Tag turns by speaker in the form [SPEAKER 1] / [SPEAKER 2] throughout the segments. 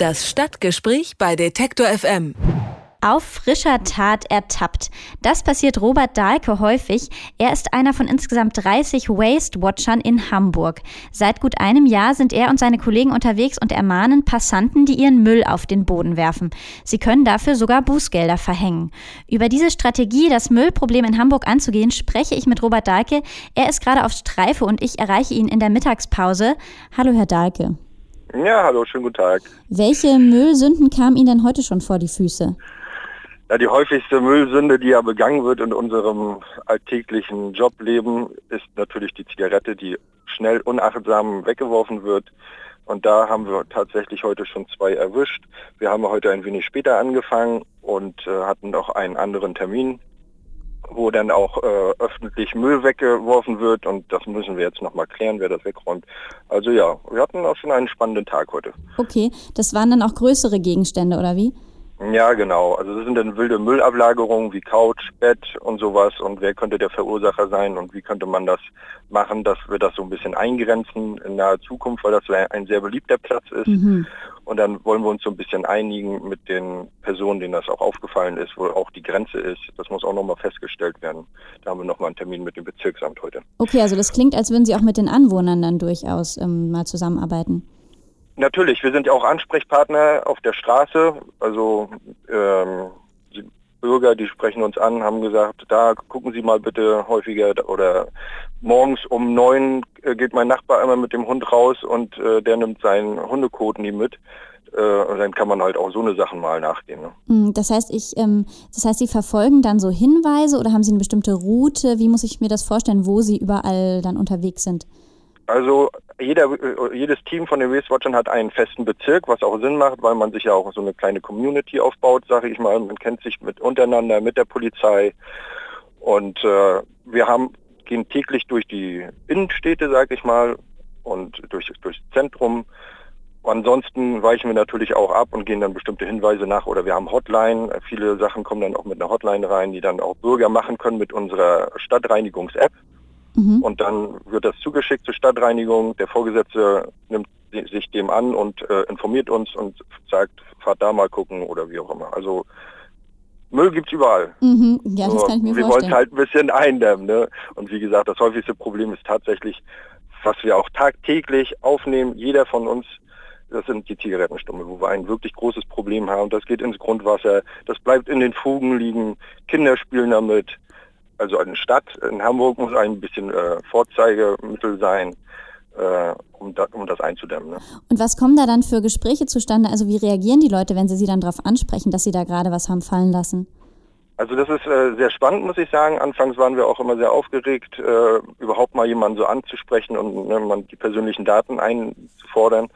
[SPEAKER 1] Das Stadtgespräch bei Detektor FM.
[SPEAKER 2] Auf frischer Tat ertappt. Das passiert Robert Dahlke häufig. Er ist einer von insgesamt 30 Waste-Watchern in Hamburg. Seit gut einem Jahr sind er und seine Kollegen unterwegs und ermahnen Passanten, die ihren Müll auf den Boden werfen. Sie können dafür sogar Bußgelder verhängen. Über diese Strategie, das Müllproblem in Hamburg anzugehen, spreche ich mit Robert Dahlke. Er ist gerade auf Streife und ich erreiche ihn in der Mittagspause. Hallo, Herr Dahlke.
[SPEAKER 3] Ja, hallo, schönen guten Tag.
[SPEAKER 2] Welche Müllsünden kamen Ihnen denn heute schon vor die Füße?
[SPEAKER 3] Ja, die häufigste Müllsünde, die ja begangen wird in unserem alltäglichen Jobleben, ist natürlich die Zigarette, die schnell unachtsam weggeworfen wird. Und da haben wir tatsächlich heute schon zwei erwischt. Wir haben heute ein wenig später angefangen und äh, hatten noch einen anderen Termin, wo dann auch äh, öffentlich Müll weggeworfen wird. Und das müssen wir jetzt nochmal klären, wer das wegräumt. Also ja, wir hatten auch schon einen spannenden Tag heute.
[SPEAKER 2] Okay, das waren dann auch größere Gegenstände, oder wie?
[SPEAKER 3] Ja, genau. Also das sind dann wilde Müllablagerungen wie Couch, Bett und sowas. Und wer könnte der Verursacher sein und wie könnte man das machen, dass wir das so ein bisschen eingrenzen in naher Zukunft, weil das ein sehr beliebter Platz ist. Mhm. Und dann wollen wir uns so ein bisschen einigen mit den Personen, denen das auch aufgefallen ist, wo auch die Grenze ist. Das muss auch nochmal festgestellt werden. Da haben wir nochmal einen Termin mit dem Bezirksamt heute.
[SPEAKER 2] Okay, also das klingt, als würden Sie auch mit den Anwohnern dann durchaus ähm, mal zusammenarbeiten.
[SPEAKER 3] Natürlich, wir sind ja auch Ansprechpartner auf der Straße. Also ähm, die Bürger, die sprechen uns an, haben gesagt, da gucken Sie mal bitte häufiger oder morgens um neun äh, geht mein Nachbar einmal mit dem Hund raus und äh, der nimmt seinen Hundekot nie mit. Äh, dann kann man halt auch so eine Sachen mal nachgehen. Ne?
[SPEAKER 2] Hm, das heißt, ich, ähm, das heißt, Sie verfolgen dann so Hinweise oder haben Sie eine bestimmte Route? Wie muss ich mir das vorstellen, wo Sie überall dann unterwegs sind?
[SPEAKER 3] Also jeder, äh, jedes Team von den Wastewatchern hat einen festen Bezirk, was auch Sinn macht, weil man sich ja auch so eine kleine Community aufbaut, sage ich mal. Man kennt sich mit untereinander, mit der Polizei. Und äh, wir haben, gehen täglich durch die Innenstädte, sage ich mal, und durch, durchs Zentrum. Ansonsten weichen wir natürlich auch ab und gehen dann bestimmte Hinweise nach oder wir haben Hotline. Viele Sachen kommen dann auch mit einer Hotline rein, die dann auch Bürger machen können mit unserer Stadtreinigungs-App. Mhm. Und dann wird das zugeschickt zur Stadtreinigung. Der Vorgesetzte nimmt sich dem an und äh, informiert uns und sagt, fahrt da mal gucken oder wie auch immer. Also Müll gibt es überall.
[SPEAKER 2] Mhm. Ja, das kann ich mir
[SPEAKER 3] wir wollen halt ein bisschen eindämmen. Ne? Und wie gesagt, das häufigste Problem ist tatsächlich, was wir auch tagtäglich aufnehmen, jeder von uns, das sind die Zigarettenstummel, wo wir ein wirklich großes Problem haben. Das geht ins Grundwasser, das bleibt in den Fugen liegen, Kinder spielen damit also eine Stadt in Hamburg muss ein bisschen äh, Vorzeigemittel sein, äh, um, da, um, das einzudämmen. Ne?
[SPEAKER 2] Und was kommen da dann für Gespräche zustande? Also wie reagieren die Leute, wenn sie sie dann darauf ansprechen, dass sie da gerade was haben fallen lassen?
[SPEAKER 3] Also das ist äh, sehr spannend, muss ich sagen. Anfangs waren wir auch immer sehr aufgeregt, äh, überhaupt mal jemanden so anzusprechen und ne, man die persönlichen Daten einzufordern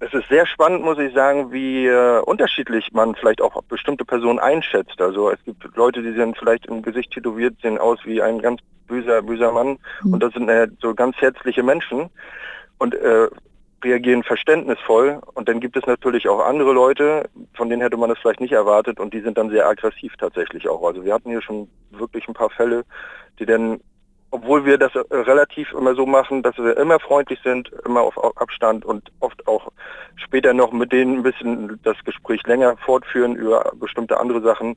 [SPEAKER 3] es ist sehr spannend, muss ich sagen, wie äh, unterschiedlich man vielleicht auch bestimmte Personen einschätzt. Also es gibt Leute, die sind vielleicht im Gesicht tätowiert, sehen aus wie ein ganz böser, böser Mann mhm. und das sind äh, so ganz herzliche Menschen und äh, reagieren verständnisvoll. Und dann gibt es natürlich auch andere Leute, von denen hätte man das vielleicht nicht erwartet und die sind dann sehr aggressiv tatsächlich auch. Also wir hatten hier schon wirklich ein paar Fälle, die dann obwohl wir das äh, relativ immer so machen, dass wir immer freundlich sind, immer auf Abstand und oft auch später noch mit denen ein bisschen das Gespräch länger fortführen über bestimmte andere Sachen.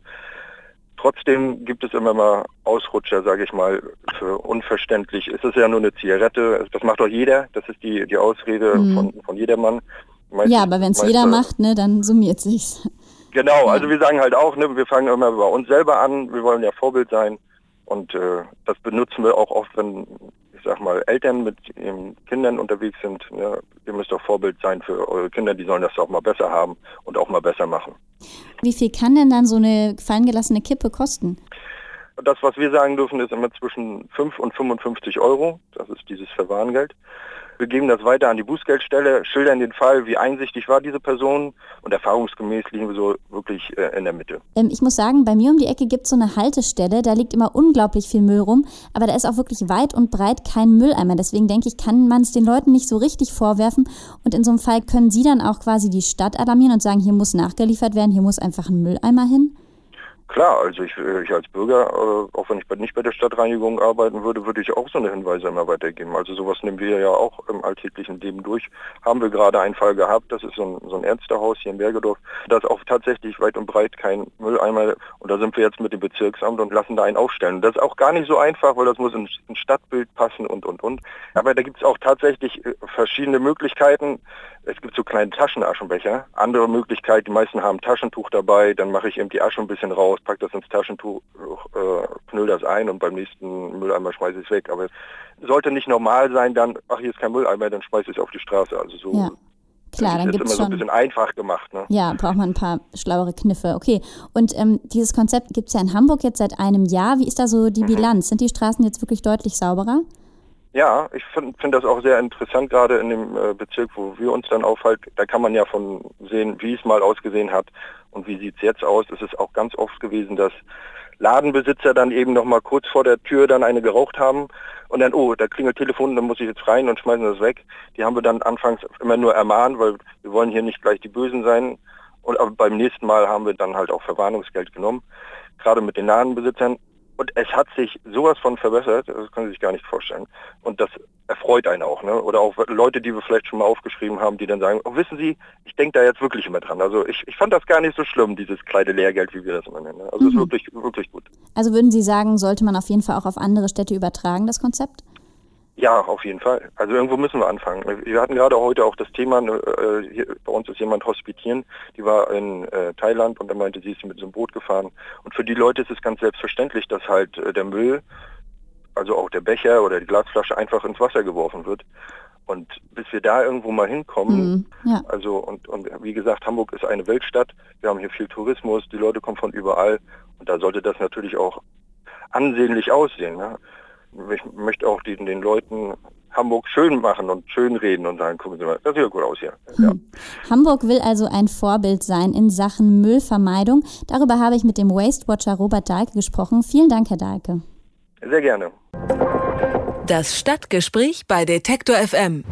[SPEAKER 3] Trotzdem gibt es immer mal Ausrutscher, sage ich mal, für unverständlich. Es ist ja nur eine Zigarette, das macht doch jeder, das ist die, die Ausrede mhm. von, von jedermann.
[SPEAKER 2] Meist, ja, aber wenn es jeder macht, ne, dann summiert sich's.
[SPEAKER 3] Genau, also wir sagen halt auch, ne, wir fangen immer bei uns selber an, wir wollen ja Vorbild sein. Und äh, das benutzen wir auch oft, wenn, ich sag mal, Eltern mit ihren Kindern unterwegs sind. Ja, ihr müsst auch Vorbild sein für eure Kinder, die sollen das auch mal besser haben und auch mal besser machen.
[SPEAKER 2] Wie viel kann denn dann so eine fallen gelassene Kippe kosten?
[SPEAKER 3] Das, was wir sagen dürfen, ist immer zwischen 5 und 55 Euro. Das ist dieses Verwarngeld. Wir geben das weiter an die Bußgeldstelle, schildern den Fall, wie einsichtig war diese Person und erfahrungsgemäß liegen wir so wirklich äh, in der Mitte.
[SPEAKER 2] Ähm, ich muss sagen, bei mir um die Ecke gibt es so eine Haltestelle, da liegt immer unglaublich viel Müll rum, aber da ist auch wirklich weit und breit kein Mülleimer. Deswegen denke ich, kann man es den Leuten nicht so richtig vorwerfen und in so einem Fall können sie dann auch quasi die Stadt alarmieren und sagen, hier muss nachgeliefert werden, hier muss einfach ein Mülleimer hin?
[SPEAKER 3] Klar, also ich, äh, ich als Bürger, äh, auch wenn ich nicht bei der Stadtreinigung arbeiten würde, würde ich auch so eine Hinweise immer weitergeben. Also sowas nehmen wir ja auch im alltäglichen Leben durch. Haben wir gerade einen Fall gehabt, das ist so ein, so ein Ärztehaus hier in Bergedorf. Da ist auch tatsächlich weit und breit kein Mülleimer und da sind wir jetzt mit dem Bezirksamt und lassen da einen aufstellen. Das ist auch gar nicht so einfach, weil das muss ins, ins Stadtbild passen und und und. Aber da gibt es auch tatsächlich äh, verschiedene Möglichkeiten. Es gibt so kleine Taschenaschenbecher. Andere Möglichkeit, die meisten haben Taschentuch dabei, dann mache ich eben die Asche ein bisschen raus, pack das ins Taschentuch, äh, knüll das ein und beim nächsten Mülleimer schmeiße ich es weg. Aber es sollte nicht normal sein, dann, ach hier ist kein Mülleimer, dann schmeiße ich es auf die Straße. Also so
[SPEAKER 2] ja. Klar, dann gibt es
[SPEAKER 3] schon. so ein bisschen einfach gemacht. Ne?
[SPEAKER 2] Ja, braucht man ein paar schlauere Kniffe. Okay, und ähm, dieses Konzept gibt es ja in Hamburg jetzt seit einem Jahr. Wie ist da so die mhm. Bilanz? Sind die Straßen jetzt wirklich deutlich sauberer?
[SPEAKER 3] Ja, ich finde find das auch sehr interessant, gerade in dem äh, Bezirk, wo wir uns dann aufhalten. Da kann man ja von sehen, wie es mal ausgesehen hat und wie sieht es jetzt aus. Es ist auch ganz oft gewesen, dass Ladenbesitzer dann eben noch mal kurz vor der Tür dann eine geraucht haben und dann, oh, da klingelt Telefon, dann muss ich jetzt rein und schmeißen das weg. Die haben wir dann anfangs immer nur ermahnt, weil wir wollen hier nicht gleich die Bösen sein. Und aber beim nächsten Mal haben wir dann halt auch Verwarnungsgeld genommen, gerade mit den Ladenbesitzern. Und es hat sich sowas von verbessert, das können Sie sich gar nicht vorstellen. Und das erfreut einen auch. Ne? Oder auch Leute, die wir vielleicht schon mal aufgeschrieben haben, die dann sagen, oh, wissen Sie, ich denke da jetzt wirklich immer dran. Also ich, ich fand das gar nicht so schlimm, dieses kleine Lehrgeld, wie wir das immer nennen. Ne? Also es mhm. ist wirklich, wirklich gut.
[SPEAKER 2] Also würden Sie sagen, sollte man auf jeden Fall auch auf andere Städte übertragen, das Konzept?
[SPEAKER 3] Ja, auf jeden Fall. Also irgendwo müssen wir anfangen. Wir hatten gerade heute auch das Thema, äh, hier, bei uns ist jemand hospitieren, die war in äh, Thailand und da meinte, sie ist mit so einem Boot gefahren. Und für die Leute ist es ganz selbstverständlich, dass halt äh, der Müll, also auch der Becher oder die Glasflasche einfach ins Wasser geworfen wird. Und bis wir da irgendwo mal hinkommen, mm, ja. also und, und wie gesagt, Hamburg ist eine Weltstadt, wir haben hier viel Tourismus, die Leute kommen von überall und da sollte das natürlich auch ansehnlich aussehen. Ne? Ich möchte auch den, den Leuten Hamburg schön machen und schön reden und sagen, gucken Sie mal, das sieht ja gut aus hier. Ja. Hm.
[SPEAKER 2] Hamburg will also ein Vorbild sein in Sachen Müllvermeidung. Darüber habe ich mit dem Waste Watcher Robert Dahlke gesprochen. Vielen Dank, Herr Dahlke.
[SPEAKER 3] Sehr gerne.
[SPEAKER 1] Das Stadtgespräch bei Detektor FM.